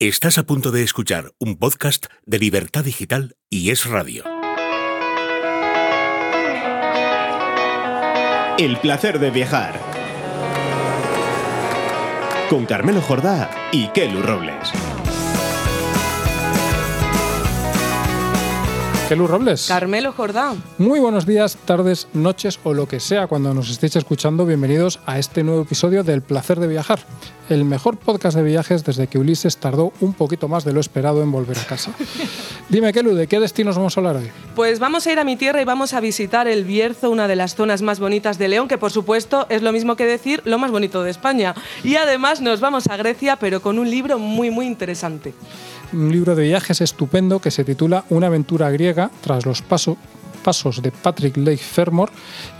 Estás a punto de escuchar un podcast de Libertad Digital y Es Radio. El placer de viajar. Con Carmelo Jordá y Kelu Robles. Kelu Robles. Carmelo Jordán. Muy buenos días, tardes, noches o lo que sea cuando nos estéis escuchando. Bienvenidos a este nuevo episodio del Placer de Viajar, el mejor podcast de viajes desde que Ulises tardó un poquito más de lo esperado en volver a casa. Dime, Kelu, ¿de qué destinos vamos a hablar hoy? Pues vamos a ir a mi tierra y vamos a visitar el Bierzo, una de las zonas más bonitas de León, que por supuesto es lo mismo que decir lo más bonito de España. Y además nos vamos a Grecia, pero con un libro muy, muy interesante un libro de viajes estupendo que se titula Una aventura griega tras los pasos pasos de Patrick Lake Fermor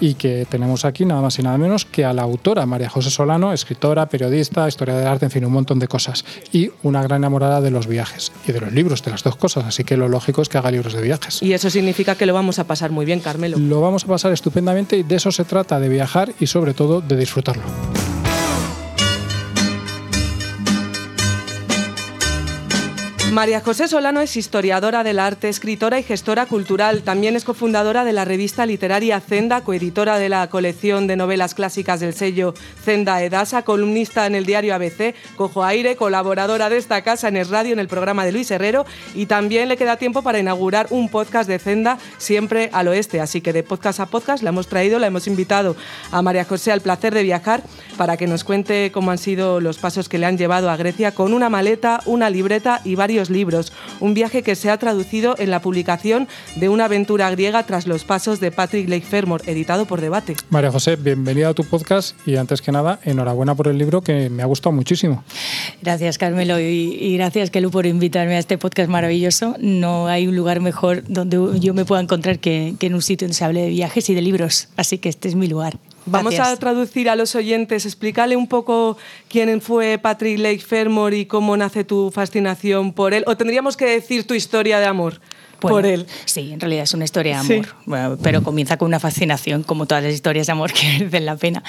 y que tenemos aquí nada más y nada menos que a la autora María José Solano, escritora, periodista, historia del arte, en fin, un montón de cosas y una gran enamorada de los viajes y de los libros, de las dos cosas, así que lo lógico es que haga libros de viajes. Y eso significa que lo vamos a pasar muy bien, Carmelo. Lo vamos a pasar estupendamente y de eso se trata, de viajar y sobre todo de disfrutarlo. María José Solano es historiadora del arte, escritora y gestora cultural. También es cofundadora de la revista literaria Zenda, coeditora de la colección de novelas clásicas del sello Zenda Edasa, columnista en el diario ABC, Cojo Aire, colaboradora de esta casa en el radio en el programa de Luis Herrero y también le queda tiempo para inaugurar un podcast de Zenda siempre al oeste. Así que de podcast a podcast la hemos traído, la hemos invitado a María José al placer de viajar para que nos cuente cómo han sido los pasos que le han llevado a Grecia con una maleta, una libreta y varios libros. Un viaje que se ha traducido en la publicación de una aventura griega tras los pasos de Patrick Lake Fermor, editado por Debate. María José, bienvenida a tu podcast y antes que nada, enhorabuena por el libro que me ha gustado muchísimo. Gracias, Carmelo, y, gracias, Kelu, por invitarme a este podcast maravilloso. No hay un lugar mejor donde yo me pueda encontrar que, que en un sitio donde se hable de viajes y de libros, así que este es mi lugar. Vamos a traducir a los oyentes, explícale un poco quién fue Patrick Lake Fermor y cómo nace tu fascinación por él. O tendríamos que decir tu historia de amor por él. Sí, en realidad es una historia de amor, pero comienza con una fascinación, como todas las historias de amor que merecen la pena.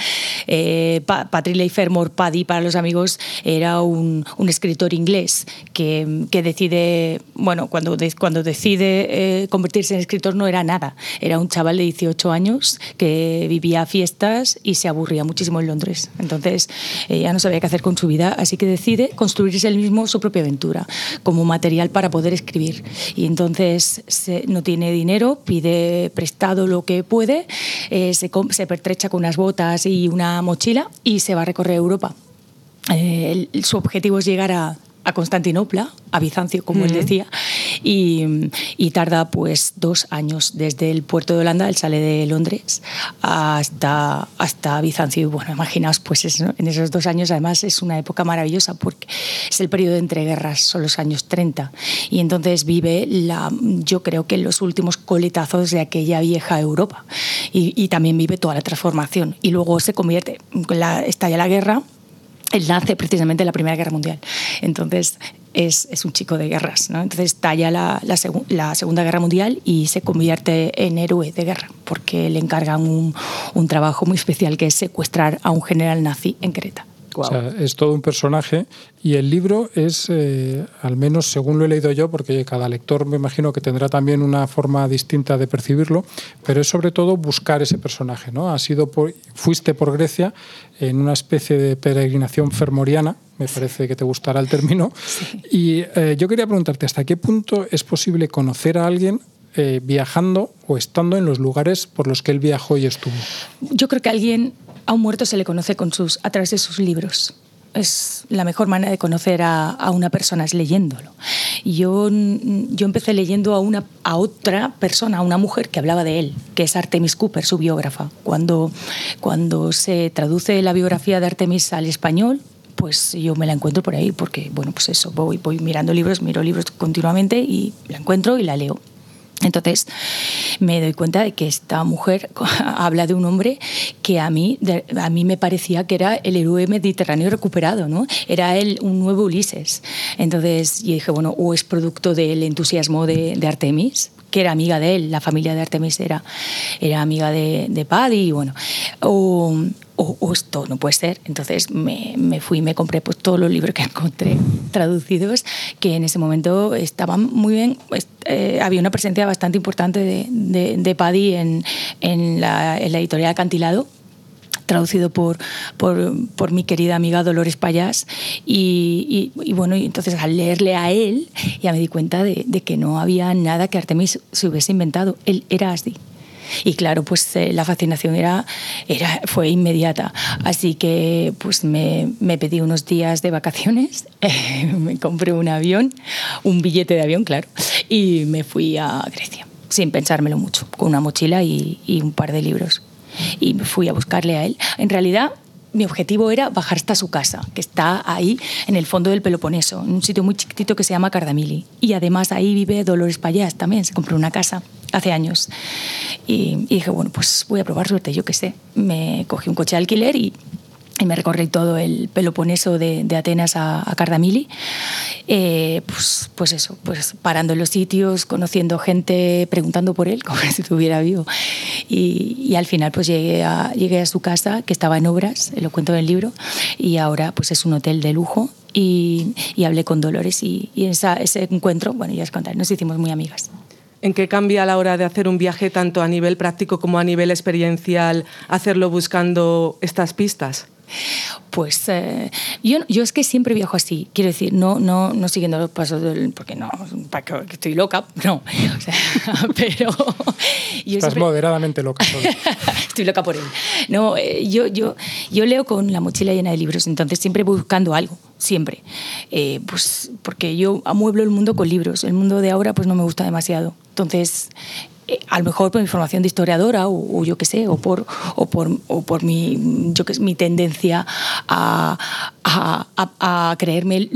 Eh, Patrick Leifermore, Paddy para los amigos, era un, un escritor inglés que, que, decide, bueno, cuando, cuando decide eh, convertirse en escritor no era nada, era un chaval de 18 años que vivía fiestas y se aburría muchísimo en Londres. Entonces eh, ya no sabía qué hacer con su vida, así que decide construirse él mismo su propia aventura como material para poder escribir. Y entonces no tiene dinero, pide prestado lo que puede, eh, se, pertrecha con unas botas y una mochila y se va a recorrer Europa. Su objetivo es llegar a, a Constantinopla, a Bizancio, como él decía, y, tarda pues dos años desde el puerto de Holanda, él sale de Londres, hasta, hasta Bizancio. Y bueno, imaginaos, pues en esos dos años además es una época maravillosa porque es el periodo de entreguerras, son los años 30, y entonces vive, la, yo creo que los últimos coletazos de aquella vieja Europa, y, también vive toda la transformación, y luego se convierte, la, estalla la guerra, él nace precisamente en la Primera Guerra Mundial. Entonces, es, un chico de guerras. ¿no? Entonces, talla la, la, la, Segunda Guerra Mundial y se convierte en héroe de guerra, porque le encargan un, un trabajo muy especial que es secuestrar a un general nazi en Creta. O sea, es todo un personaje y el libro es, eh, al menos según lo he leído yo, porque cada lector me imagino que tendrá también una forma distinta de percibirlo, pero es sobre todo buscar ese personaje. ¿no? Ha sido fuiste por Grecia en una especie de peregrinación fermoriana, me parece que te gustará el término, y eh, yo quería preguntarte, ¿hasta qué punto es posible conocer a alguien eh, viajando o estando en los lugares por los que él viajó y estuvo? Yo creo que alguien a un muerto se le conoce a través de sus libros. Es la mejor manera de conocer a, una persona, es leyéndolo. Yo, yo empecé leyendo a otra persona, a una mujer que hablaba de él, que es Artemis Cooper, su biógrafa. Cuando, cuando se traduce la biografía de Artemis al español, pues yo me la encuentro por ahí, porque, bueno, pues eso, voy, voy mirando libros, miro libros continuamente y la encuentro y la leo. Entonces me doy cuenta de que esta mujer habla de un hombre que a mí, a mí me parecía que era el héroe mediterráneo recuperado, ¿no? Era él un nuevo Ulises. Entonces yo dije, bueno, o es producto del entusiasmo de, Artemis, que era amiga de él, la familia de Artemis era, era amiga de, de Paddy, y bueno, o, o, esto no puede ser. Entonces me, me, fui y me compré pues, todos los libros que encontré traducidos, que en ese momento estaban muy bien. Eh, había una presencia bastante importante de, de, de Paddy en, en, la, editorial Acantilado traducido por, por, por, mi querida amiga Dolores Payas. Y, y, bueno, y entonces al leerle a él ya me di cuenta de, de, que no había nada que Artemis se hubiese inventado. Él era así. Y claro, pues eh, la fascinación era, era, fue inmediata. Así que pues me, me pedí unos días de vacaciones, eh, me compré un avión, un billete de avión, claro, y me fui a Grecia, sin pensármelo mucho, con una mochila y, y un par de libros y fui a buscarle a él. En realidad, mi objetivo era bajar hasta su casa, que está ahí en el fondo del Peloponeso, en un sitio muy chiquitito que se llama Cardamili. Y además ahí vive Dolores Payás también, se compró una casa hace años. Y, y dije, bueno, pues voy a probar suerte, yo qué sé. Me cogí un coche de alquiler y y me recorrí todo el Peloponeso de, de Atenas a, a Cardamili, eh, pues, pues eso, pues parando en los sitios, conociendo gente, preguntando por él, como si estuviera vivo. Y, y, al final pues llegué a, llegué a su casa, que estaba en obras, lo cuento en el libro, y ahora pues es un hotel de lujo. Y, y hablé con Dolores y, y esa, ese encuentro, bueno, ya os contaré, nos hicimos muy amigas. ¿En qué cambia a la hora de hacer un viaje, tanto a nivel práctico como a nivel experiencial, hacerlo buscando estas pistas? Pues eh, yo, yo es que siempre viajo así, quiero decir, no, no, no siguiendo los pasos del. porque no, para que estoy loca, no. O sea, pero. Yo Estás siempre, moderadamente loca. estoy loca por él. No, eh, yo, yo, yo leo con la mochila llena de libros, entonces siempre voy buscando algo, siempre. Eh, pues porque yo amueblo el mundo con libros, el mundo de ahora pues no me gusta demasiado. Entonces, eh, a lo mejor por mi formación de historiadora o, yo qué sé, o por, o por, o por mi, yo que, mi tendencia a, a, creerme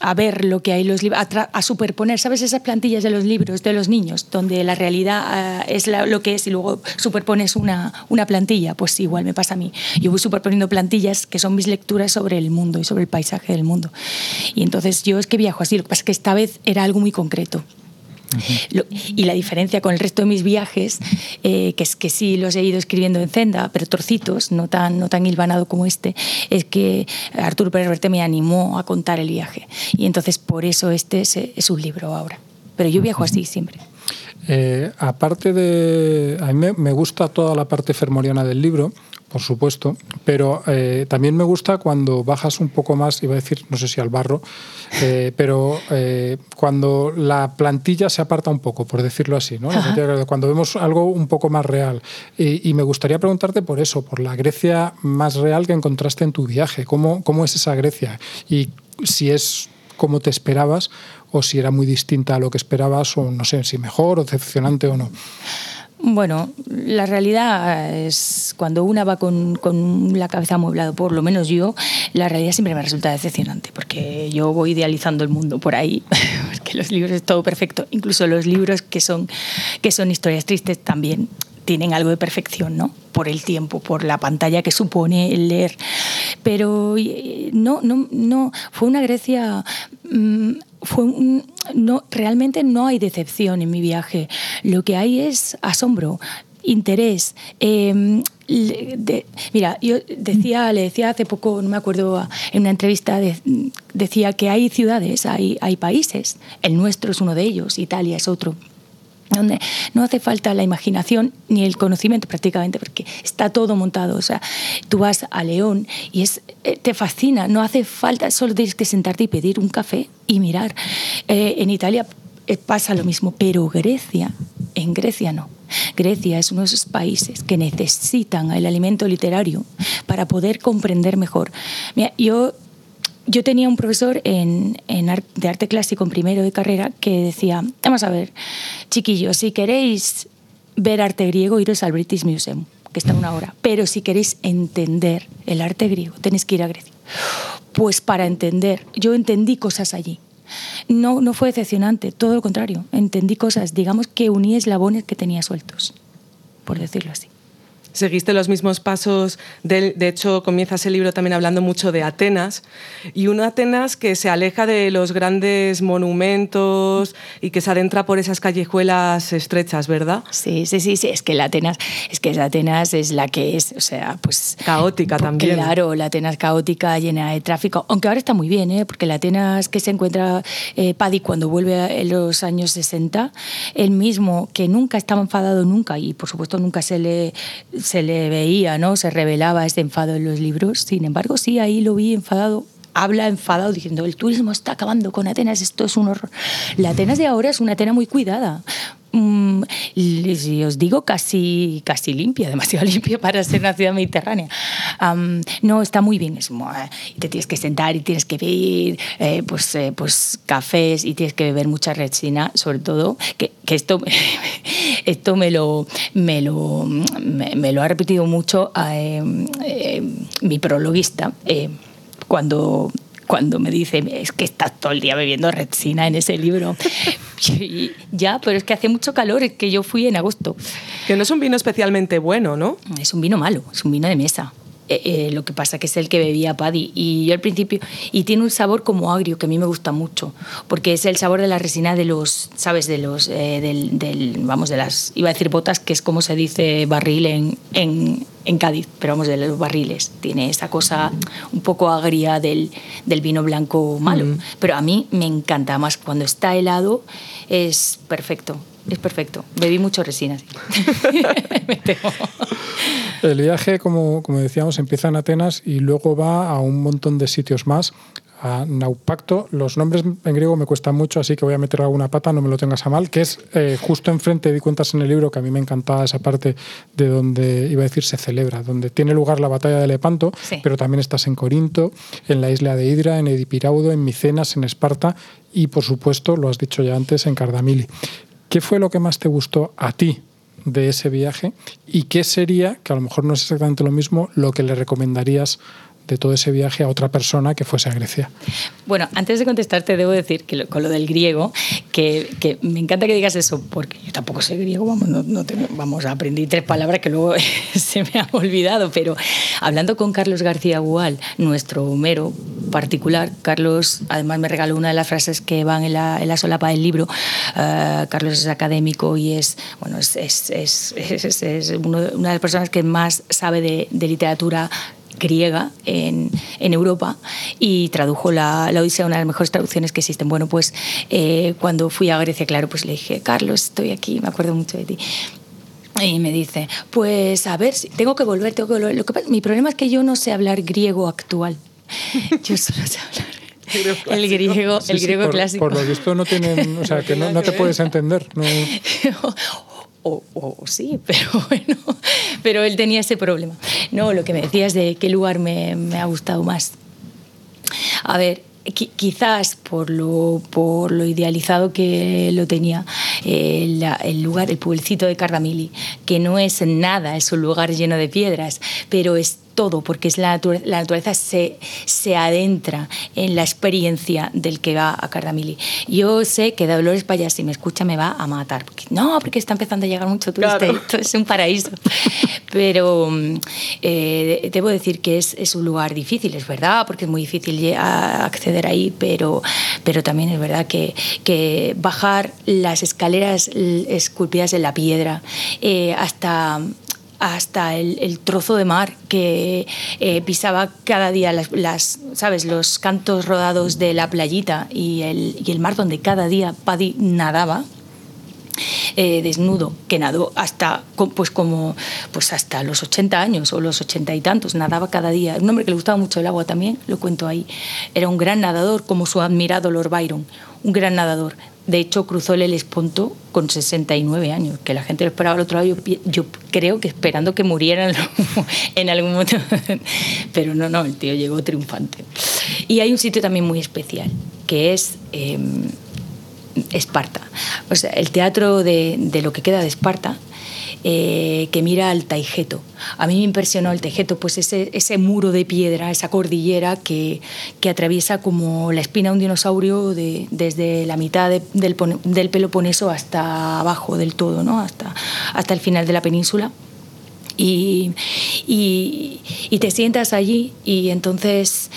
a ver lo que hay en los libros, a, superponer, ¿sabes? Esas plantillas de los libros de los niños, donde la realidad uh, es lo que es y luego superpones una, una plantilla, pues igual me pasa a mí. Yo voy superponiendo plantillas que son mis lecturas sobre el mundo y sobre el paisaje del mundo. Y entonces yo es que viajo así, lo pasa que esta vez era algo muy concreto. Y la diferencia con el resto de mis viajes, eh, que es que sí los he ido escribiendo en Zenda, pero trocitos, no tan, no tan hilvanado como este, es que Arturo Pérez Reverte me animó a contar el viaje. Y entonces por eso este es, es un libro ahora. Pero yo viajo así siempre. Eh, aparte de. A mí me, gusta toda la parte fermoriana del libro, por supuesto, pero eh, también me gusta cuando bajas un poco más, iba a decir, no sé si al barro, eh, pero eh, cuando la plantilla se aparta un poco, por decirlo así, ¿no? cuando vemos algo un poco más real. Y, y, me gustaría preguntarte por eso, por la Grecia más real que encontraste en tu viaje. ¿Cómo, cómo es esa Grecia? Y si es como te esperabas o si era muy distinta a lo que esperabas o no sé si mejor o decepcionante o no. Bueno, la realidad es cuando una va con, con, la cabeza amueblada, por lo menos yo, la realidad siempre me resulta decepcionante, porque yo voy idealizando el mundo por ahí, porque los libros es todo perfecto, incluso los libros que son, que son historias tristes también tienen algo de perfección, ¿no? Por el tiempo, por la pantalla que supone el leer. Pero no, no, no, fue una Grecia... Mmm, fue un, no, realmente no hay decepción en mi viaje. Lo que hay es asombro, interés. De, mira, yo decía, le decía hace poco, no me acuerdo, en una entrevista, de, decía que hay ciudades, hay, hay países. El nuestro es uno de ellos, Italia es otro donde no hace falta la imaginación ni el conocimiento prácticamente, porque está todo montado. O sea, tú vas a León y es, eh, te fascina, no hace falta, solo tienes que sentarte y pedir un café y mirar. Eh, en Italia eh, pasa lo mismo, pero Grecia, en Grecia no. Grecia es uno de esos países que necesitan el alimento literario para poder comprender mejor. Mira, yo yo tenía un profesor de arte clásico en primero de carrera que decía, vamos a ver, chiquillos, si queréis ver arte griego, iros al British Museum, que está una hora. Pero si queréis entender el arte griego, tenéis que ir a Grecia. Pues para entender, yo entendí cosas allí. No, no fue decepcionante, todo lo contrario. Entendí cosas, digamos que uní eslabones que tenía sueltos, por decirlo así. Seguiste los mismos pasos. De, de hecho, comienzas el libro también hablando mucho de Atenas. Y una Atenas que se aleja de los grandes monumentos y que se adentra por esas callejuelas estrechas, ¿verdad? Sí, sí, sí, sí. Es que la Atenas, es que la Atenas es la que es, o sea, pues. Caótica también. Claro, la Atenas caótica, llena de tráfico. Aunque ahora está muy bien, ¿eh? porque la Atenas que se encuentra eh, Paddy cuando vuelve en los años 60, el mismo que nunca estaba enfadado nunca y por supuesto nunca se le se le veía, ¿no? Se revelaba ese enfado en los libros. Sin embargo, sí, ahí lo vi enfadado habla enfadado diciendo el turismo está acabando con Atenas, esto es un horror. La Atenas de ahora es una Atenas muy cuidada. Y os digo casi, casi limpia, demasiado limpia para ser una ciudad mediterránea. no, está muy bien. Es, te tienes que sentar y tienes que ver eh, pues, eh, pues cafés y tienes que beber mucha resina, sobre todo, que, que esto, esto me, lo, me, lo, me, lo ha repetido mucho eh, mi prologuista cuando cuando me dice, es que estás todo el día bebiendo resina en ese libro. y ya, pero es que hace mucho calor, es que yo fui en agosto. Que no es un vino especialmente bueno, ¿no? Es un vino malo, es un vino de mesa. Eh, eh, lo que pasa que es el que bebía Paddy y yo al principio y tiene un sabor como agrio que a mí me gusta mucho porque es el sabor de la resina de los sabes de los eh, del, vamos de las iba a decir botas que es como se dice barril en, en, en, Cádiz pero vamos de los barriles tiene esa cosa un poco agria del, del vino blanco malo mm. pero a mí me encanta más cuando está helado es perfecto es perfecto. Bebí mucho resina. El viaje, como, como decíamos, empieza en Atenas y luego va a un montón de sitios más. A Naupacto, los nombres en griego me cuestan mucho, así que voy a meter alguna pata, no me lo tengas a mal, que es eh, justo enfrente, di cuentas en el libro, que a mí me encantaba esa parte de donde, iba a decir, se celebra, donde tiene lugar la batalla de Lepanto, pero también estás en Corinto, en la isla de Hidra, en Edipiraudo, en Micenas, en Esparta y, por supuesto, lo has dicho ya antes, en Cardamili. ¿Qué fue lo que más te gustó a ti de ese viaje? ¿Y qué sería, que a lo mejor no es exactamente lo mismo, lo que le recomendarías de todo ese viaje a otra persona que fuese a Grecia. Bueno, antes de contestarte, debo decir que con lo del griego, que, me encanta que digas eso, porque yo tampoco sé griego, vamos, no, vamos, aprendí tres palabras que luego se me han olvidado, pero hablando con Carlos García Gual, nuestro Homero particular, Carlos además me regaló una de las frases que van en la, en la solapa del libro, eh, Carlos es académico y es, bueno, es, es, es, es una de las personas que más sabe de, de literatura griega en, en Europa y tradujo la, la, Odisea, una de las mejores traducciones que existen. Bueno, pues eh, cuando fui a Grecia, claro, pues le dije, Carlos, estoy aquí, me acuerdo mucho de ti. Y me dice, pues a ver, tengo que volver, tengo que volver. Lo que mi problema es que yo no sé hablar griego actual. Yo solo sé hablar el griego, el griego clásico. Por lo visto no tienen, o sea, que no, no te puedes entender. No. o, sí, pero bueno, pero él tenía ese problema. No, lo que me decías de qué lugar me, ha gustado más. A ver, quizás por lo, por lo idealizado que lo tenía eh, el lugar, el pueblecito de Cardamili, que no es nada, es un lugar lleno de piedras, pero es todo, porque es la, la naturaleza se, se adentra en la experiencia del que va a Cardamili. Yo sé que Dolores Payas, si me escucha, me va a matar. Porque, no, porque está empezando a llegar mucho turista esto es un paraíso. Pero eh, debo decir que es, es, un lugar difícil, es verdad, porque es muy difícil acceder ahí, pero, pero también es verdad que, que bajar las escaleras esculpidas en la piedra eh, hasta hasta el, trozo de mar que eh, pisaba cada día las, ¿sabes? los cantos rodados de la playita y el, y el mar donde cada día Paddy nadaba. Eh, desnudo, que nadó hasta, pues como, pues hasta los 80 años o los 80 y tantos, nadaba cada día. Un hombre que le gustaba mucho el agua también, lo cuento ahí. Era un gran nadador, como su admirado Lord Byron, un gran nadador. De hecho, cruzó el Helesponto con 69 años, que la gente lo esperaba al otro lado. Yo, creo que esperando que muriera en algún momento. Pero no, no, el tío llegó triunfante. Y hay un sitio también muy especial, que es em, Esparta. O sea, el teatro de, de lo que queda de Esparta eh, que mira al Taigeto. A mí me impresionó el Taigeto, pues ese, ese muro de piedra, esa cordillera que, que, atraviesa como la espina de un dinosaurio de, desde la mitad del, del, Peloponeso hasta abajo del todo, ¿no? hasta, hasta el final de la península Y, y, te sientas allí y entonces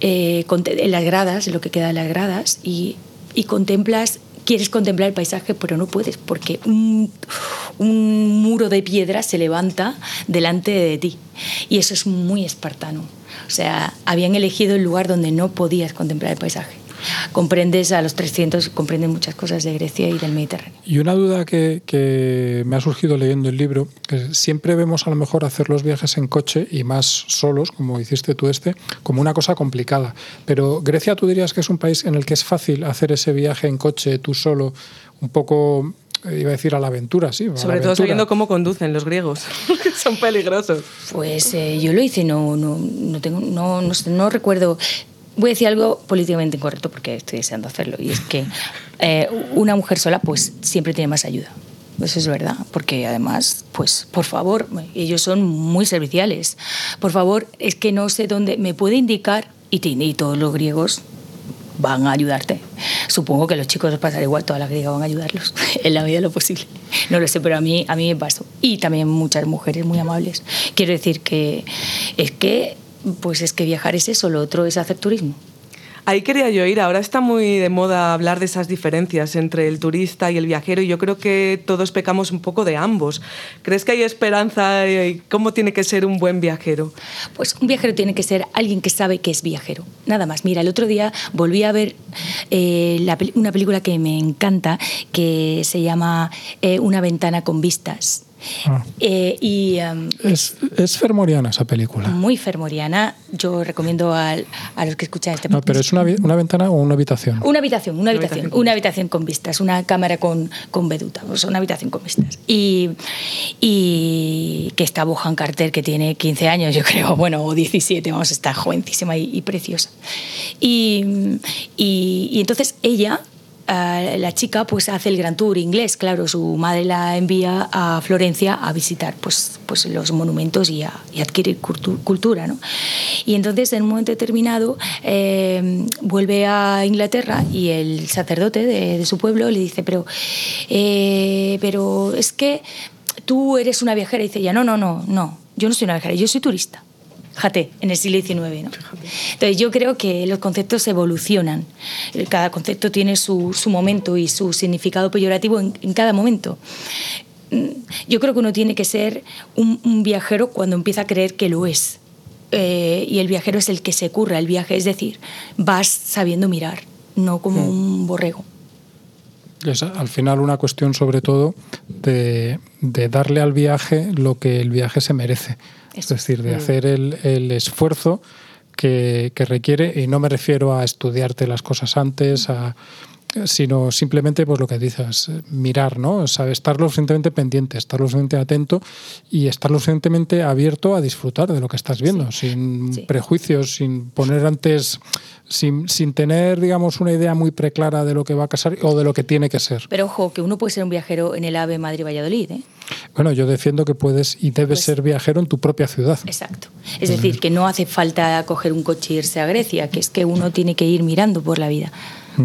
eh, en las gradas, lo que queda de las gradas, y, y contemplas quieres contemplar el paisaje, pero no puedes, porque un, muro de piedra se levanta delante de ti. Y eso es muy espartano. O sea, habían elegido el lugar donde no podías contemplar el paisaje comprendes a los 300, comprendes muchas cosas de Grecia y del Mediterráneo. Y una duda que, que me ha surgido leyendo el libro, que siempre vemos a lo mejor hacer los viajes en coche y más solos, como hiciste tú este, como una cosa complicada. Pero Grecia tú dirías que es un país en el que es fácil hacer ese viaje en coche tú solo, un poco eh, iba a decir a la aventura, sí. Sobre todo sabiendo cómo conducen los griegos, que son peligrosos. Pues eh, yo lo hice, no, no, no, tengo, no, no, no recuerdo voy a decir algo políticamente incorrecto porque estoy deseando hacerlo y es que eh, una mujer sola pues siempre tiene más ayuda. Eso es verdad, porque además, pues, por favor, ellos son muy serviciales. Por favor, es que no sé dónde, me puede indicar, y, y todos los griegos van a ayudarte. Supongo que los chicos pasará igual, todas las griegas van a ayudarlos en la medida de lo posible. No lo sé, pero a mí, a mí me pasó. Y también muchas mujeres muy amables. Quiero decir que es que pues es que viajar es eso, lo otro es hacer turismo. Ahí quería yo ir. Ahora está muy de moda hablar de esas diferencias entre el turista y el viajero y yo creo que todos pecamos un poco de ambos. ¿Crees que hay esperanza? y ¿Cómo tiene que ser un buen viajero? Pues un viajero tiene que ser alguien que sabe que es viajero. Nada más. Mira, el otro día volví a ver eh, una película que me encanta que se llama eh, Una ventana con vistas Ah. Eh, y, em, es, es, fermoriana esa película. Muy fermoriana. Yo recomiendo a, a los que escuchan este No, pero es una, una, ventana o una habitación. Una habitación, una habitación, una habitación con vistas, una cámara con, con veduta, o sea, una habitación con vistas. Y, y que está Bohan Carter, que tiene 15 años, yo creo, bueno, o 17, vamos, está jovencísima y, y preciosa. Y, y, y entonces ella la chica pues hace el Gran Tour inglés, claro, su madre la envía a Florencia a visitar pues, pues los monumentos y a adquirir cultura. ¿no? Y entonces en un momento determinado eh, vuelve a Inglaterra y el sacerdote de, su pueblo le dice, pero, eh, pero es que tú eres una viajera y dice ella, no, no, no, no, yo no soy una viajera, yo soy turista. Fíjate, en el siglo XIX. ¿no? Entonces yo creo que los conceptos evolucionan. Cada concepto tiene su, su momento y su significado peyorativo en, en, cada momento. Mm, yo creo que uno tiene que ser un, un viajero cuando empieza a creer que lo es. Eh, y el viajero es el que se curra el viaje, es decir, vas sabiendo mirar, no como mm. un borrego. Es al final una cuestión sobre todo de, de darle al viaje lo que el viaje se merece. Es decir, de hacer el, el esfuerzo que, que, requiere, y no me refiero a estudiarte las cosas antes, a, sino simplemente pues lo que dices, mirar, ¿no? O sea, estar lo suficientemente pendiente, estar lo suficientemente atento y estar lo suficientemente abierto a disfrutar de lo que estás viendo, sí. sin sí. prejuicios, sin poner antes, sin, sin, tener, digamos, una idea muy preclara de lo que va a pasar o de lo que tiene que ser. Pero ojo, que uno puede ser un viajero en el AVE Madrid-Valladolid, ¿eh? Bueno, yo defiendo que puedes y debes pues, ser viajero en tu propia ciudad. Exacto. Es decir, que no hace falta coger un coche e irse a Grecia, que es que uno tiene que ir mirando por la vida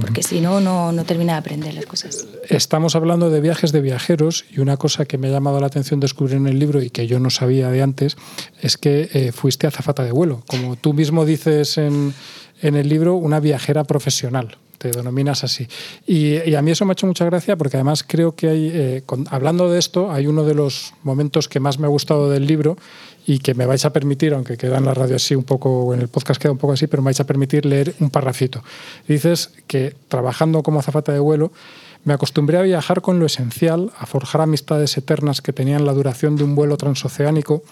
porque si no, no, termina de aprender las cosas. Estamos hablando de viajes de viajeros y una cosa que me ha llamado la atención descubrir en el libro y que yo no sabía de antes es que eh, fuiste azafata de vuelo. Como tú mismo dices en, en el libro, una viajera profesional te denominas así. Y, y, a mí eso me ha hecho mucha gracia porque además creo que hay, eh, con, hablando de esto, hay uno de los momentos que más me ha gustado del libro y que me vais a permitir, aunque queda en la radio así un poco, en el podcast queda un poco así, pero me vais a permitir leer un parrafito. Dices que trabajando como azafata de vuelo, me acostumbré a viajar con lo esencial, a forjar amistades eternas que tenían la duración de un vuelo transoceánico,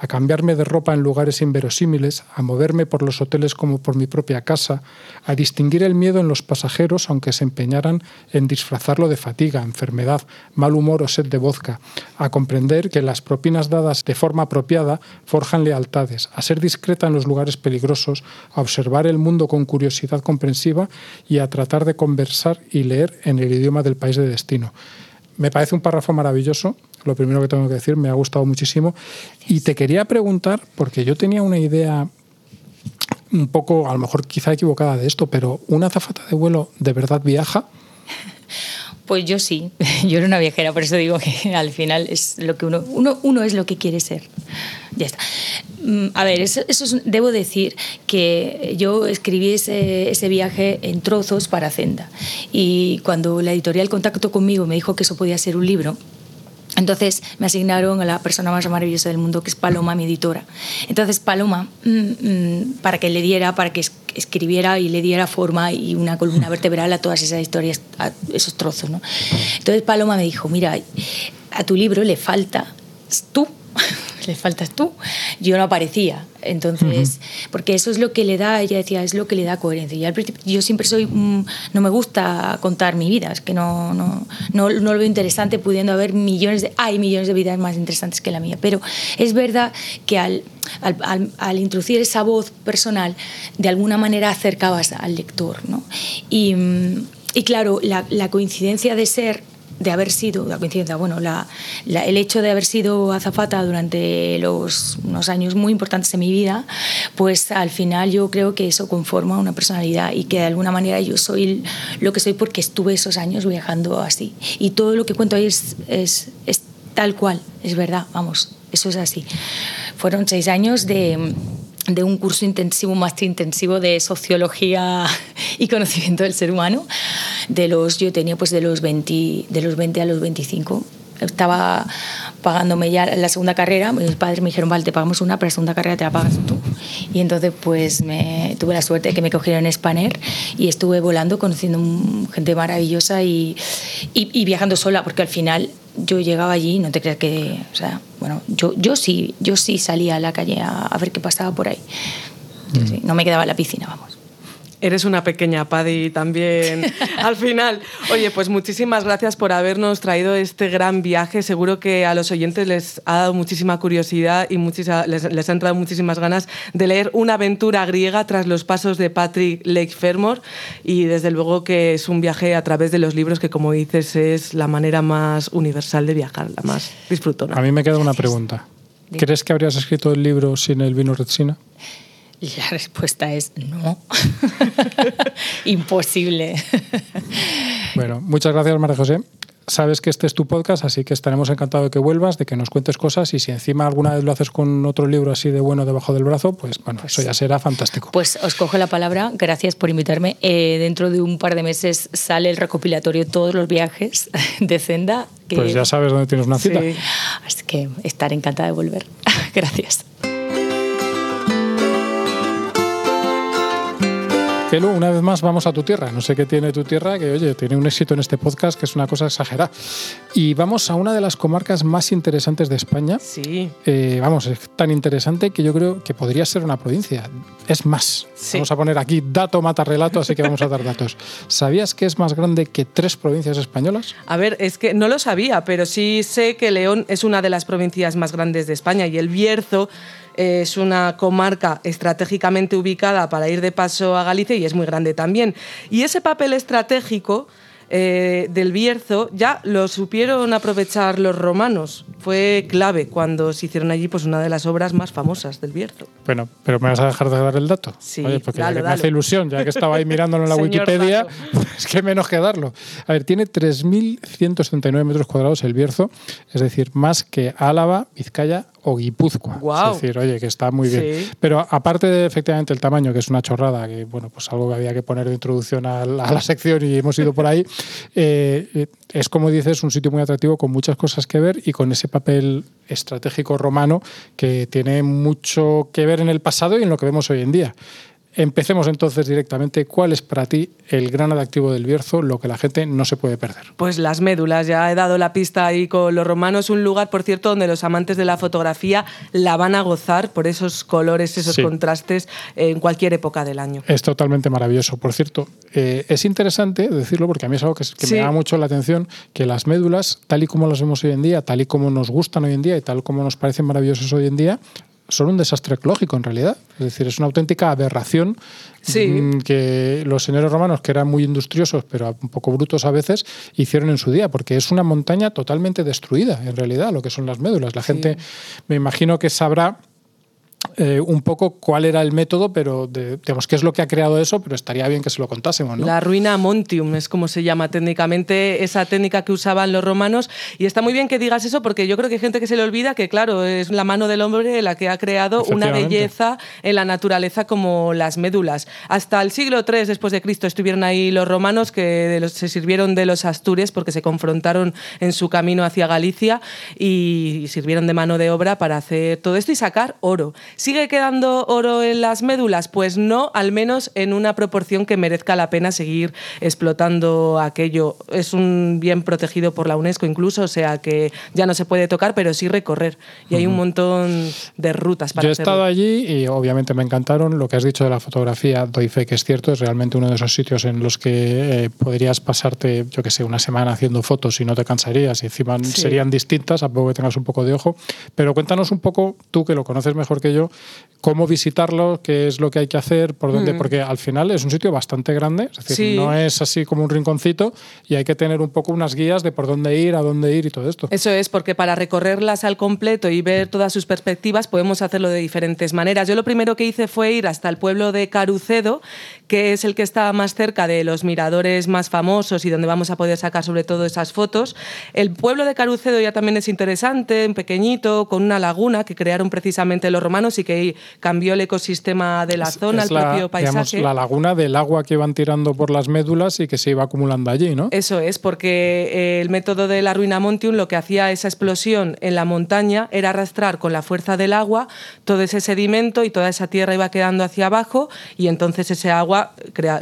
a cambiarme de ropa en lugares inverosímiles, a moverme por los hoteles como por mi propia casa, a distinguir el miedo en los pasajeros aunque se empeñaran en disfrazarlo de fatiga, enfermedad, mal humor o sed de vodka, a comprender que las propinas dadas de forma apropiada forjan lealtades, a ser discreta en los lugares peligrosos, a observar el mundo con curiosidad comprensiva y a tratar de conversar y leer en el idioma del país de destino. Me parece un párrafo maravilloso, lo primero que tengo que decir, me ha gustado muchísimo. Y te quería preguntar, porque yo tenía una idea un poco, a lo mejor quizá equivocada de esto, pero ¿una azafata de vuelo de verdad viaja? Pues yo sí, yo era una viajera, por eso digo que al final es lo que uno, uno, uno es lo que quiere ser. Ya está. Mm, a ver, eso, debo decir que yo escribí ese, ese, viaje en trozos para Zenda y cuando la editorial contactó conmigo me dijo que eso podía ser un libro, entonces me asignaron a la persona más maravillosa del mundo, que es Paloma, mi editora. Entonces Paloma, mm, mm, para que le diera, para que escribiera y le diera forma y una columna vertebral a todas esas historias, a esos trozos. ¿no? Entonces Paloma me dijo, mira, a tu libro le falta tú le faltas tú. Yo no aparecía. Entonces, porque eso es lo que le da, ella decía, es lo que le da coherencia. Y yo siempre soy, mm, no me gusta contar mi vida, es que no, no, no, no, lo veo interesante pudiendo haber millones de, hay millones de vidas más interesantes que la mía. Pero es verdad que al, al, al, introducir esa voz personal, de alguna manera acercabas al lector. ¿no? Y, mm, y claro, la, la coincidencia de ser de haber sido, la coincidencia, bueno, la, el hecho de haber sido azafata durante los, unos años muy importantes en mi vida, pues al final yo creo que eso conforma una personalidad y que de alguna manera yo soy lo que soy porque estuve esos años viajando así. Y todo lo que cuento ahí es, es, es tal cual, es verdad, vamos, eso es así. Fueron seis años de de un curso intensivo, más intensivo de sociología y conocimiento del ser humano. De los, yo tenía pues de los 20, de los 20 a los 25. Estaba pagándome ya la segunda carrera. Mis padres me dijeron, vale, te pagamos una, pero la segunda carrera te la pagas tú. Y entonces pues tuve la suerte de que me cogieron en Spanair y estuve volando, conociendo gente maravillosa y, y viajando sola, porque al final yo llegaba allí, no te creas que, bueno, yo, yo sí, yo sí salía a la calle a, ver qué pasaba por ahí. No me quedaba en la piscina, vamos. Eres una pequeña Paddy también al final. Oye, pues muchísimas gracias por habernos traído este gran viaje. Seguro que a los oyentes les ha dado muchísima curiosidad y les, les, han entrado muchísimas ganas de leer una aventura griega tras los pasos de Patrick Lake Fermor. Y desde luego que es un viaje a través de los libros que, como dices, es la manera más universal de viajar, la más disfrutona. A mí me queda una pregunta. ¿Crees que habrías escrito el libro sin el vino Retsina? Y la respuesta es no. Imposible. bueno, muchas gracias, María José. Sabes que este es tu podcast, así que estaremos encantados de que vuelvas, de que nos cuentes cosas y si encima alguna vez lo haces con otro libro así de bueno debajo del brazo, pues bueno, pues eso ya será fantástico. Pues os cojo la palabra, gracias por invitarme. Eh, dentro de un par de meses sale el recopilatorio Todos los viajes de Zenda. pues ya sabes dónde tienes una cita. Así que estaré encantada de volver. gracias. Una vez más vamos a tu tierra. No sé qué tiene tu tierra, que oye, tiene un éxito en este podcast que es una cosa exagerada. Y vamos a una de las comarcas más interesantes de España. Sí. Eh, vamos, es tan interesante que yo creo que podría ser una provincia. Es más, vamos a poner aquí dato mata relato, así que vamos a dar datos. ¿Sabías que es más grande que tres provincias españolas? A ver, es que no lo sabía, pero sí sé que León es una de las provincias más grandes de España y el Bierzo es una comarca estratégicamente ubicada para ir de paso a Galicia y es muy grande también. Y ese papel estratégico eh, del Bierzo ya lo supieron aprovechar los romanos. Fue clave cuando se hicieron allí pues, una de las obras más famosas del Bierzo. Bueno, pero ¿me vas a dejar de dar el dato? Sí, porque me hace ilusión, ya que estaba ahí mirándolo en la Wikipedia, pues que menos que darlo. A ver, tiene 3.179 metros cuadrados el Bierzo, es decir, más que Álava, Vizcaya o Guipúzcoa. Es decir, oye, que está muy bien. Pero aparte de efectivamente el tamaño, que es una chorrada, que bueno, pues algo que había que poner de introducción a la, sección y hemos ido por ahí, eh, es como dices, un sitio muy atractivo con muchas cosas que ver y con ese papel estratégico romano que tiene mucho que ver en el pasado y en lo que vemos hoy en día. Empecemos entonces directamente. ¿Cuál es para ti el gran atractivo del Bierzo, lo que la gente no se puede perder? Pues las médulas, ya he dado la pista ahí con los romanos, un lugar, por cierto, donde los amantes de la fotografía la van a gozar por esos colores, esos contrastes en cualquier época del año. Es totalmente maravilloso. Por cierto, eh, es interesante decirlo porque a mí es algo que, me llama mucho la atención, que las médulas, tal y como las vemos hoy en día, tal y como nos gustan hoy en día y tal como nos parecen maravillosas hoy en día, son un desastre ecológico en realidad. Es decir, es una auténtica aberración mm, que los señores romanos, que eran muy industriosos, pero un poco brutos a veces, hicieron en su día, porque es una montaña totalmente destruida, en realidad, lo que son las médulas. La gente, me imagino que sabrá eh, un poco cuál era el método, pero de, digamos qué es lo que ha creado eso, pero estaría bien que se lo contásemos. ¿no? La ruina Montium es como se llama técnicamente esa técnica que usaban los romanos y está muy bien que digas eso porque yo creo que hay gente que se le olvida que claro, es la mano del hombre la que ha creado una belleza en la naturaleza como las médulas. Hasta el siglo III después de Cristo estuvieron ahí los romanos que se sirvieron de los Astures porque se confrontaron en su camino hacia Galicia y sirvieron de mano de obra para hacer todo esto y sacar oro. ¿Sigue quedando oro en las médulas? Pues no, al menos en una proporción que merezca la pena seguir explotando aquello. Es un bien protegido por la UNESCO incluso, o sea que ya no se puede tocar, pero sí recorrer. Y hay un montón de rutas para Yo he estado allí y obviamente me encantaron. Lo que has dicho de la fotografía, doy fe que es cierto, es realmente uno de esos sitios en los que eh, podrías pasarte, yo que sé, una semana haciendo fotos y no te cansarías y encima serían distintas, a poco que tengas un poco de ojo. Pero cuéntanos un poco, tú que lo conoces mejor que yo, cómo visitarlo, qué es lo que hay que hacer, por dónde, mm. porque al final es un sitio bastante grande, es decir, no es así como un rinconcito y hay que tener un poco unas guías de por dónde ir, a dónde ir y todo esto. Eso es, porque para recorrerlas al completo y ver todas sus perspectivas podemos hacerlo de diferentes maneras. Yo lo primero que hice fue ir hasta el pueblo de Carucedo, que es el que está más cerca de los miradores más famosos y donde vamos a poder sacar sobre todo esas fotos. El pueblo de Carucedo ya también es interesante, pequeñito, con una laguna que crearon precisamente los romanos y que cambió el ecosistema de la zona, el propio paisaje. la laguna del agua que iban tirando por las médulas y que se iba acumulando allí, ¿no? Eso es, porque eh, el método de la ruina Montium lo que hacía esa explosión en la montaña era arrastrar con la fuerza del agua todo ese sedimento y toda esa tierra iba quedando hacia abajo y entonces ese agua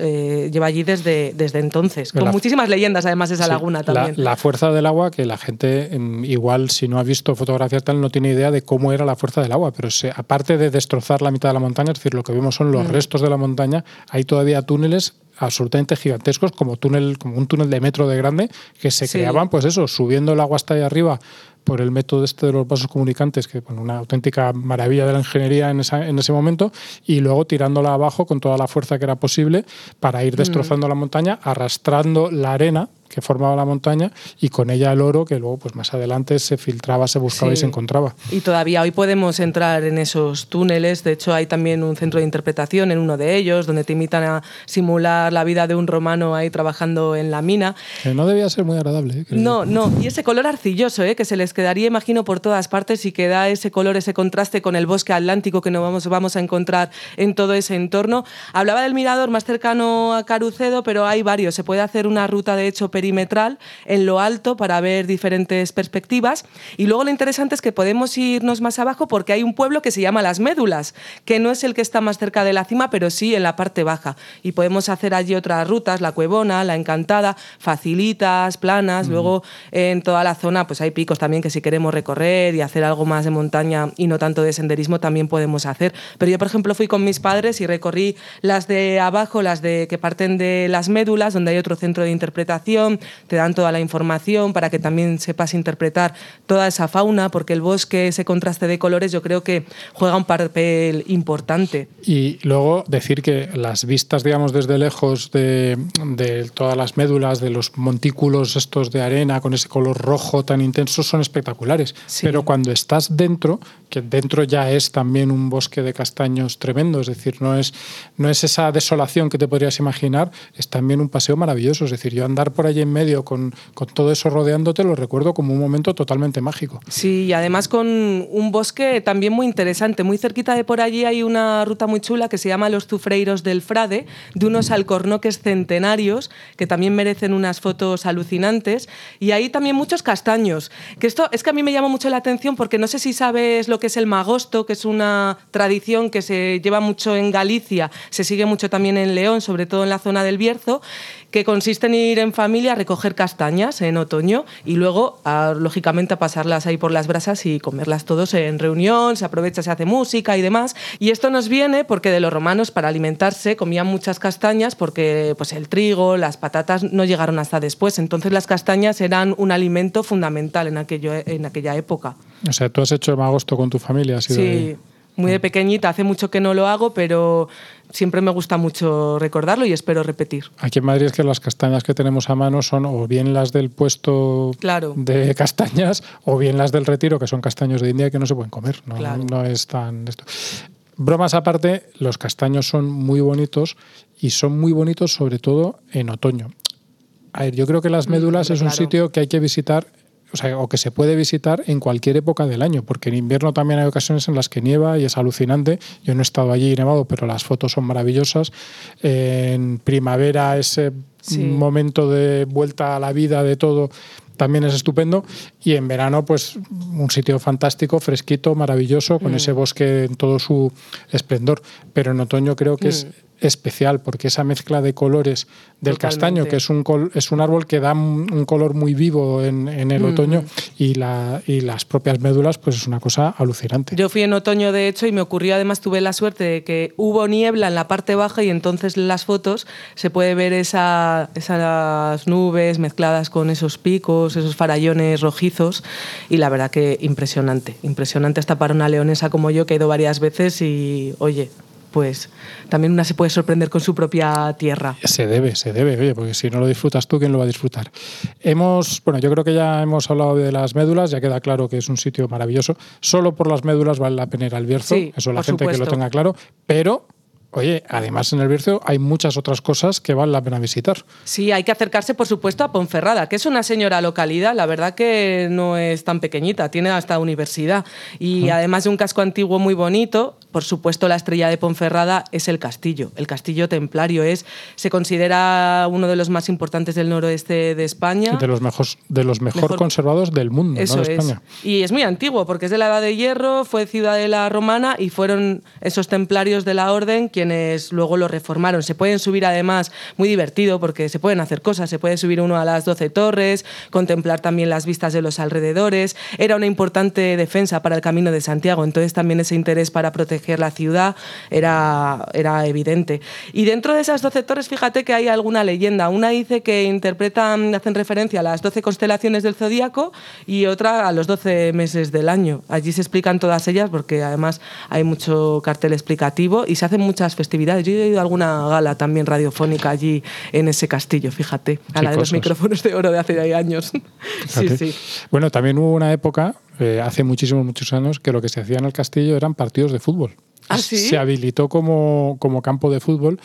eh, lleva allí desde, desde entonces. Con muchísimas leyendas además esa laguna también. La, fuerza del agua que la gente em, igual si no ha visto fotografías tal no tiene idea de cómo era la fuerza del agua, pero aparte de destrozar la mitad de la montaña, es decir, lo que vemos son los mm. restos de la montaña, hay todavía túneles absolutamente gigantescos, como, túnel, como un túnel de metro de grande, que se creaban, pues eso, subiendo el agua hasta ahí arriba por el método este de los vasos comunicantes, que bueno, una auténtica maravilla de la ingeniería en, esa, en, ese momento, y luego tirándola abajo con toda la fuerza que era posible para ir mm. destrozando la montaña, arrastrando la arena que formaba la montaña y con ella el oro que luego pues más adelante se filtraba, se buscaba y se encontraba. Y todavía hoy podemos entrar en esos túneles, de hecho hay también un centro de interpretación en uno de ellos donde te invitan a simular la vida de un romano ahí trabajando en la mina. Que no debía ser muy agradable. ¿eh? No, no, y ese color arcilloso ¿eh? que se les quedaría imagino por todas partes y que da ese color, ese contraste con el bosque atlántico que nos vamos, vamos a encontrar en todo ese entorno. Hablaba del mirador más cercano a Carucedo, pero hay varios, se puede hacer una ruta de hecho perimetral en lo alto para ver diferentes perspectivas. Y luego lo interesante es que podemos irnos más abajo porque hay un pueblo que se llama Las Médulas, que no es el que está más cerca de la cima, pero sí en la parte baja. Y podemos hacer allí otras rutas, la Cuevona, la Encantada, facilitas, planas. Mm. Luego en toda la zona pues hay picos también que si queremos recorrer y hacer algo más de montaña y no tanto de senderismo también podemos hacer. Pero yo, por ejemplo, fui con mis padres y recorrí las de abajo, las de que parten de las médulas, donde hay otro centro de interpretación te dan toda la información para que también sepas interpretar toda esa fauna, porque el bosque, ese contraste de colores, yo creo que juega un papel importante. Y luego decir que las vistas, digamos, desde lejos de, todas las médulas, de los montículos estos de arena con ese color rojo tan intenso, son espectaculares. Pero cuando estás dentro, que dentro ya es también un bosque de castaños tremendo, es decir, no es, no es esa desolación que te podrías imaginar, es también un paseo maravilloso. Es decir, yo andar por allí en medio con, con, todo eso rodeándote, lo recuerdo como un momento totalmente mágico. Sí, y además con un bosque también muy interesante. Muy cerquita de por allí hay una ruta muy chula que se llama Los Zufreiros del Frade, de unos alcornoques centenarios que también merecen unas fotos alucinantes. Y hay también muchos castaños. Que esto es que a mí me llama mucho la atención porque no sé si sabes lo que es el magosto, que es una tradición que se lleva mucho en Galicia, se sigue mucho también en León, sobre todo en la zona del Bierzo que consiste en ir en familia a recoger castañas en otoño y luego, lógicamente, a pasarlas ahí por las brasas y comerlas todos en reunión, se aprovecha, se hace música y demás. Y esto nos viene porque de los romanos para alimentarse comían muchas castañas porque pues, el trigo, las patatas no llegaron hasta después. Entonces las castañas eran un alimento fundamental en, aquello, en aquella época. O sea, tú has hecho el agosto con tu familia. sí, muy de pequeñita, hace mucho que no lo hago, pero siempre me gusta mucho recordarlo y espero repetir. Aquí en Madrid es que las castañas que tenemos a mano son o bien las del puesto de castañas o bien las del retiro, que son castaños de India que no se pueden comer. No, no es tan esto. bromas aparte, los castaños son muy bonitos y son muy bonitos sobre todo en otoño. A ver, yo creo que las Mm, médulas es un claro. sitio que hay que visitar o, sea, o que se puede visitar en cualquier época del año, porque en invierno también hay ocasiones en las que nieva y es alucinante. Yo no he estado allí nevado, pero las fotos son maravillosas. En primavera ese Sí. momento de vuelta a la vida de todo también es estupendo y en verano pues un sitio fantástico, fresquito, maravilloso, Mm. con ese bosque en todo su esplendor. Pero en otoño creo que es especial porque esa mezcla de colores del Mm. Totalmente. castaño, que es un, col- es un árbol que da un color muy vivo en, en Mm. el otoño y, la, y las propias médulas, pues es una cosa alucinante. Yo fui en otoño, de hecho, y me ocurrió, además tuve la suerte de que hubo niebla en la parte baja y entonces en las fotos se puede ver esa- esas nubes mezcladas con esos picos, esos farallones rojizos y la verdad que impresionante, impresionante hasta para una leonesa como yo que he ido varias veces y, oye, pues también una se puede sorprender con su propia tierra. Se debe, se debe, oye, porque si no lo disfrutas tú, ¿quién lo va a disfrutar? Hemos, bueno, yo creo que ya hemos hablado de las médulas, ya queda claro que es un sitio maravilloso. Solo por las médulas vale la pena ir al Bierzo, Sí, eso la gente que lo supuesto. tenga claro, pero, oye, además en el Bierzo hay muchas otras cosas que vale la pena visitar. Sí, hay que acercarse, por supuesto, a Ponferrada, que es una señora localidad, la verdad que no es tan pequeñita, tiene hasta universidad. Y además de un casco antiguo muy bonito, por supuesto, la estrella de Ponferrada es el castillo. El castillo templario es, se considera uno de los más importantes del noroeste de España. De los, mejor, de los mejor, Mejor- conservados del mundo, Eso ¿no? de es. Y es muy antiguo, porque es de la Edad de Hierro, fue ciudadela romana y fueron esos templarios de la orden quienes luego lo reformaron. Se pueden subir además, muy divertido, porque se pueden hacer cosas. Se puede subir uno a las 12 torres, contemplar también las vistas de los alrededores. Era una importante defensa para el Camino de Santiago, entonces también ese interés para proteger la ciudad era, era evidente. Y dentro de esas 12 torres, fíjate que hay alguna leyenda. Una dice que interpretan, hacen referencia a las 12 constelaciones del zodíaco y otra a los 12 meses del año. Allí se explican todas ellas porque además hay mucho cartel explicativo y se hacen muchas festividades. Yo he ido a alguna gala también radiofónica allí en ese castillo, fíjate, a Qué la de los cosas. micrófonos de oro de hace años. sí, sí. Bueno, también hubo una época, eh, hace muchísimos, muchos años, que lo que se hacía en el castillo eran partidos de fútbol. ¿Ah, sí? Se habilitó como, como campo de fútbol,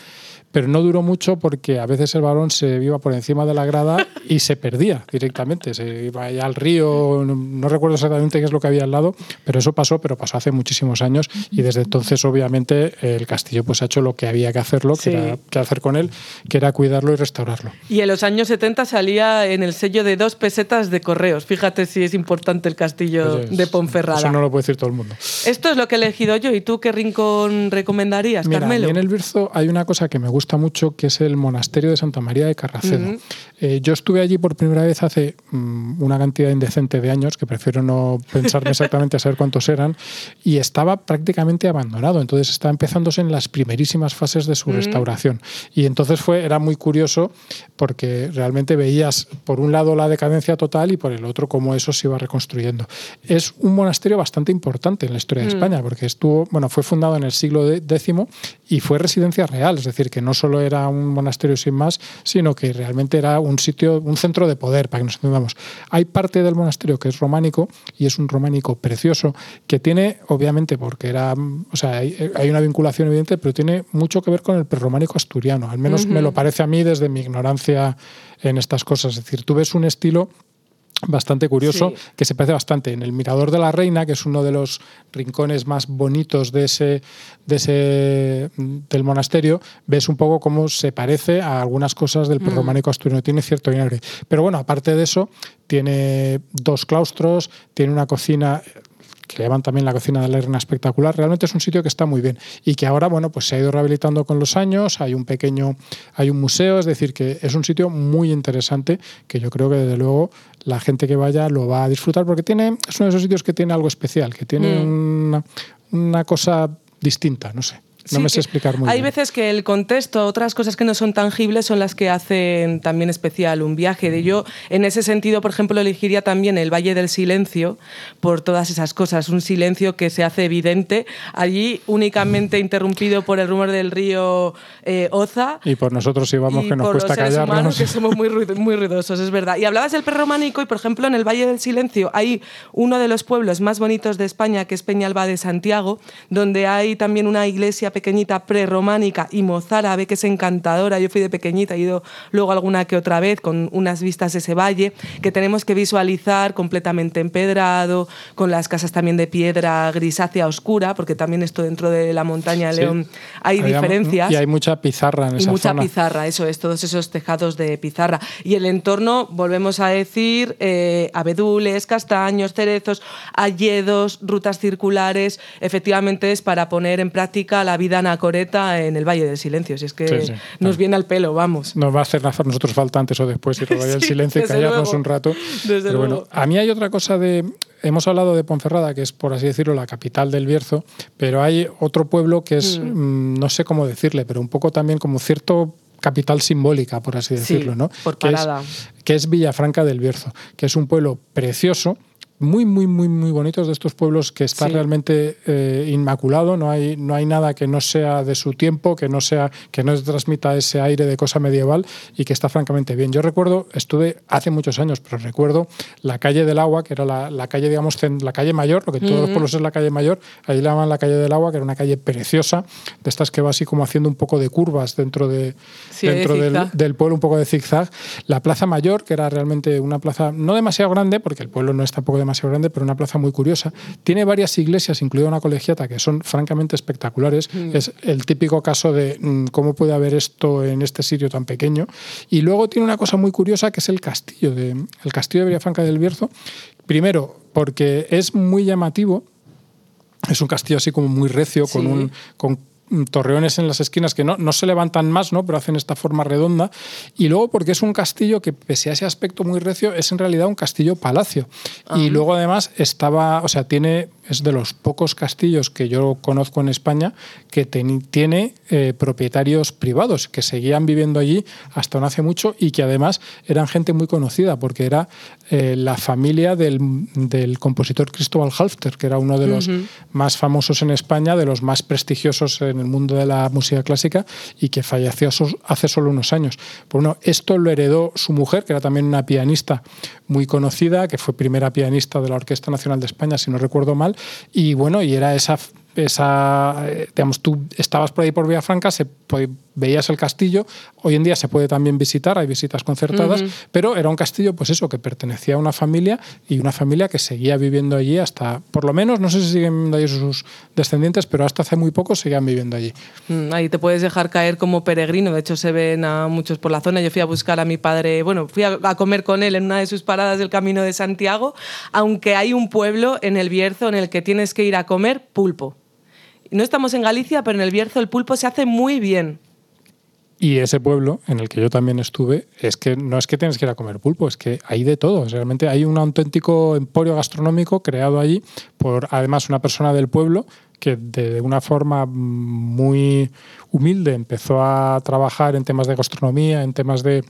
pero no duró mucho porque a veces el balón se iba por encima de la grada y se perdía directamente. Se iba allá al río, no, no recuerdo exactamente qué es lo que había al lado, pero eso pasó, pero pasó hace muchísimos años y desde entonces obviamente el castillo pues ha hecho lo que había que hacerlo, Sí. que era que hacer con él, que era cuidarlo y restaurarlo. Y en los años 70 salía en el sello de dos pesetas de correos. Fíjate si es importante el castillo Oye, de Ponferrada. Eso no lo puede decir todo el mundo. Esto es lo que he elegido yo. ¿Y tú qué rincón recomendarías, Mira, Carmelo? en el Bierzo hay una cosa que me gusta mucho, que es el monasterio de Santa María de Carracedo. Eh, yo estuve allí por primera vez hace mm, una cantidad indecente de años, que prefiero no pensarme exactamente a saber cuántos eran, y estaba prácticamente abandonado. Entonces estaba empezándose en las primerísimas fases de su restauración. Y entonces fue, era muy curioso porque realmente veías por un lado la decadencia total y por el otro cómo eso se iba reconstruyendo. Es un monasterio bastante importante en la historia de España, porque estuvo, bueno, fue fundado en el siglo X y fue residencia real, es decir, que no solo era un monasterio sin más, sino que realmente era un sitio, un centro de poder, para que nos entendamos. Hay parte del monasterio que es románico y es un románico precioso que tiene, obviamente, porque era, o sea, hay, hay una vinculación evidente, pero tiene mucho que ver con el prerrománico asturiano, al menos me lo parece a mí desde mi ignorancia en estas cosas. Es decir, tú ves un estilo bastante curioso Sí. que se parece bastante en el Mirador de la Reina, que es uno de los rincones más bonitos de ese, de ese del monasterio, ves un poco cómo se parece a algunas cosas del prerrománico asturiano, tiene cierto vinagre. Pero bueno, aparte de eso, tiene dos claustros, tiene una cocina que le llaman también la cocina de la reina espectacular, realmente es un sitio que está muy bien y que ahora, bueno, pues se ha ido rehabilitando con los años, hay un pequeño, hay un museo, es decir, que es un sitio muy interesante que yo creo que desde luego la gente que vaya lo va a disfrutar porque tiene, es uno de esos sitios que tiene algo especial, que tiene una, una cosa distinta, no sé. No me sé explicar muy hay bien. Hay veces que el contexto, otras cosas que no son tangibles son las que hacen también especial un viaje. De yo, en ese sentido, por ejemplo, elegiría también el Valle del Silencio por todas esas cosas. Un silencio que se hace evidente allí, únicamente interrumpido por el rumor del río eh, Oza. Y por nosotros íbamos que nos por cuesta los seres callarnos. humanos que somos muy, muy ruidosos, es verdad. Y hablabas del prerrománico y, por ejemplo, en el Valle del Silencio hay uno de los pueblos más bonitos de España, que es Peñalba de Santiago, donde hay también una iglesia pequeñita prerrománica y mozárabe, que es encantadora. Yo fui de pequeñita, he ido luego alguna que otra vez con unas vistas de ese valle, que tenemos que visualizar completamente empedrado, con las casas también de piedra grisácea oscura, porque también esto dentro de la montaña de León hay Había, diferencias. Y hay mucha pizarra en y esa mucha zona. pizarra, eso es, todos esos tejados de pizarra. Y el entorno, volvemos a decir, eh, abedules, castaños, cerezos, alledos, rutas circulares, efectivamente es para poner en práctica la vida anacoreta en el Valle del Silencio. Si es que Sí, sí, nos claro. viene al pelo, vamos. Nos va a hacer a nosotros falta antes o después ir al Valle del Sí, Silencio y callarnos luego. un rato. Desde Pero bueno, luego. a mí hay otra cosa de. Hemos hablado de Ponferrada, que es, por así decirlo, la capital del Bierzo, pero hay otro pueblo que es, mm, no sé cómo decirle, pero un poco también como cierto capital simbólica, por así Sí, decirlo, ¿no? por que, es, que es Villafranca del Bierzo, que es un pueblo precioso, muy, muy, muy, muy bonitos de estos pueblos que está Sí. realmente eh, inmaculado, no hay, no hay nada que no sea de su tiempo, que no sea, que no transmita ese aire de cosa medieval y que está francamente bien. Yo recuerdo, estuve hace muchos años, pero recuerdo la calle del agua, que era la, la calle, digamos, la calle mayor, lo que todos los pueblos es la calle mayor, ahí la llaman la calle del agua, que era una calle preciosa, de estas que va así como haciendo un poco de curvas dentro de Sí, de dentro del, zigzag. del pueblo, un poco de zigzag. La Plaza Mayor, que era realmente una plaza no demasiado grande, porque el pueblo no es tampoco demasiado grande, pero una plaza muy curiosa. Tiene varias iglesias, incluida una colegiata, que son francamente espectaculares. Es el típico caso de mm, cómo puede haber esto en este sitio tan pequeño. Y luego tiene una cosa muy curiosa, que es el castillo de, el castillo de Villafranca del Bierzo. Primero, porque es muy llamativo, es un castillo así como muy recio, con un con torreones en las esquinas que no, no se levantan más, ¿no? pero hacen esta forma redonda. Y luego porque es un castillo que, pese a ese aspecto muy recio, es en realidad un castillo palacio. Y luego además estaba, o sea, tiene, es de los pocos castillos que yo conozco en España que tiene eh, propietarios privados que seguían viviendo allí hasta no hace mucho y que además eran gente muy conocida porque era eh, la familia del, del compositor Cristóbal Halfter, que era uno de los más famosos en España, de los más prestigiosos en el mundo de la música clásica y que falleció hace solo unos años. Pues bueno, esto lo heredó su mujer, que era también una pianista muy conocida, que fue primera pianista de la Orquesta Nacional de España, si no recuerdo mal, y bueno, y era esa esa, eh, digamos, tú estabas por ahí por Villafranca, se veías el castillo, hoy en día se puede también visitar, hay visitas concertadas, pero era un castillo, pues eso, que pertenecía a una familia y una familia que seguía viviendo allí hasta, por lo menos, no sé si siguen viviendo allí sus descendientes, pero hasta hace muy poco seguían viviendo allí. Mm, Ahí te puedes dejar caer como peregrino. De hecho, se ven a muchos por la zona. Yo fui a buscar a mi padre, bueno, fui a, a comer con él en una de sus paradas del Camino de Santiago, aunque hay un pueblo en el Bierzo en el que tienes que ir a comer pulpo. No estamos en Galicia, pero en el Bierzo el pulpo se hace muy bien. Y ese pueblo en el que yo también estuve, es que no es que tienes que ir a comer pulpo, es que hay de todo. Realmente hay un auténtico emporio gastronómico creado allí por además una persona del pueblo que de una forma muy humilde empezó a trabajar en temas de gastronomía, en temas de,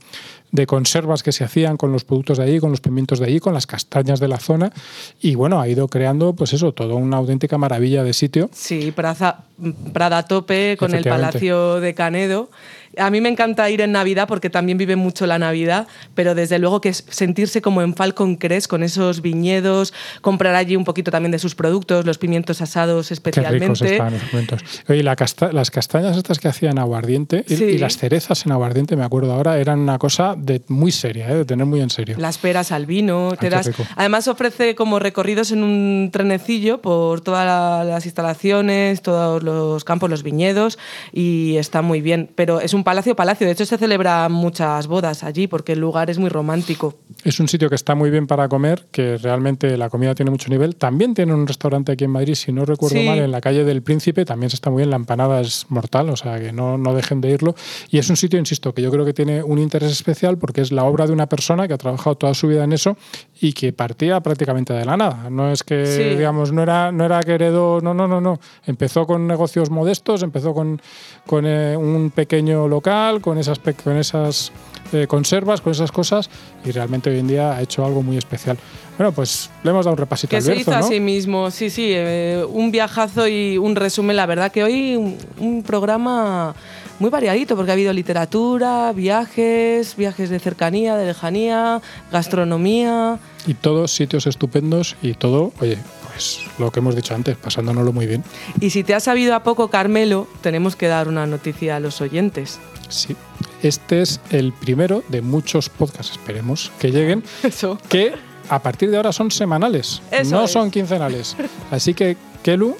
de conservas que se hacían con los productos de allí, con los pimientos de allí, con las castañas de la zona. Y bueno, ha ido creando, pues eso, toda una auténtica maravilla de sitio. Sí, Praza, Prada tope con el. Palacio de Canedo. A mí me encanta ir en Navidad porque también vive mucho la Navidad, pero desde luego que sentirse como en Falcon Crest con esos viñedos, comprar allí un poquito también de sus productos, los pimientos asados Qué ricos especialmente. están los. Oye, la casta- las castañas estas que hacían aguardiente y, Sí. y las cerezas en aguardiente, me acuerdo ahora, eran una cosa de muy seria, ¿eh? de tener muy en serio. Las peras al vino, rico. Además ofrece como recorridos en un trenecillo por todas la- las instalaciones, todos los campos, los viñedos y está muy bien. Pero es un palacio, palacio. De hecho se celebran muchas bodas allí porque el lugar es muy romántico. Es un sitio que está muy bien para comer, que realmente la comida tiene mucho nivel. También tiene un restaurante aquí en Madrid, si no recuerdo mal, en la calle del Príncipe, también se está muy bien. La empanada es mortal, o sea que no, no dejen de irlo. Y es un sitio, insisto, que yo creo que tiene un interés especial porque es la obra de una persona que ha trabajado toda su vida en eso y que partía prácticamente de la nada. No es que, digamos, no era, no era que heredó, no, no, no, no. Empezó con negocios modestos, empezó con, con eh, un pequeño local, con esas, con esas eh, conservas, con esas cosas, y realmente hoy en día ha hecho algo muy especial. Bueno, pues le hemos dado un repasito que al se hizo a sí mismo, sí, sí, eh, un viajazo y un resumen. La verdad que hoy un, programa muy variadito, porque ha habido literatura, viajes, viajes de cercanía, de lejanía, gastronomía. Y todos sitios estupendos y todo, oye, pues lo que hemos dicho antes, pasándonoslo muy bien. Y si te ha sabido a poco, Carmelo, tenemos que dar una noticia a los oyentes. Sí, este es el primero de muchos podcasts, esperemos que lleguen, Eso. que a partir de ahora son semanales, no son quincenales. Así que, Kelu,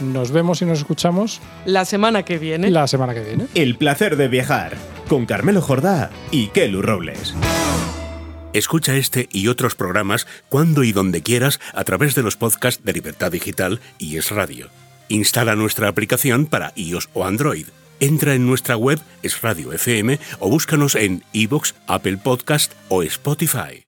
nos vemos y nos escuchamos la semana que viene. La semana que viene. El placer de viajar con Carmelo Jordá y Kelu Robles. Escucha este y otros programas cuando y donde quieras a través de los podcasts de Libertad Digital y Es Radio. Instala nuestra aplicación para iOS o Android. Entra en nuestra web, es Radio FM, o búscanos en iVoox, Apple Podcast o Spotify.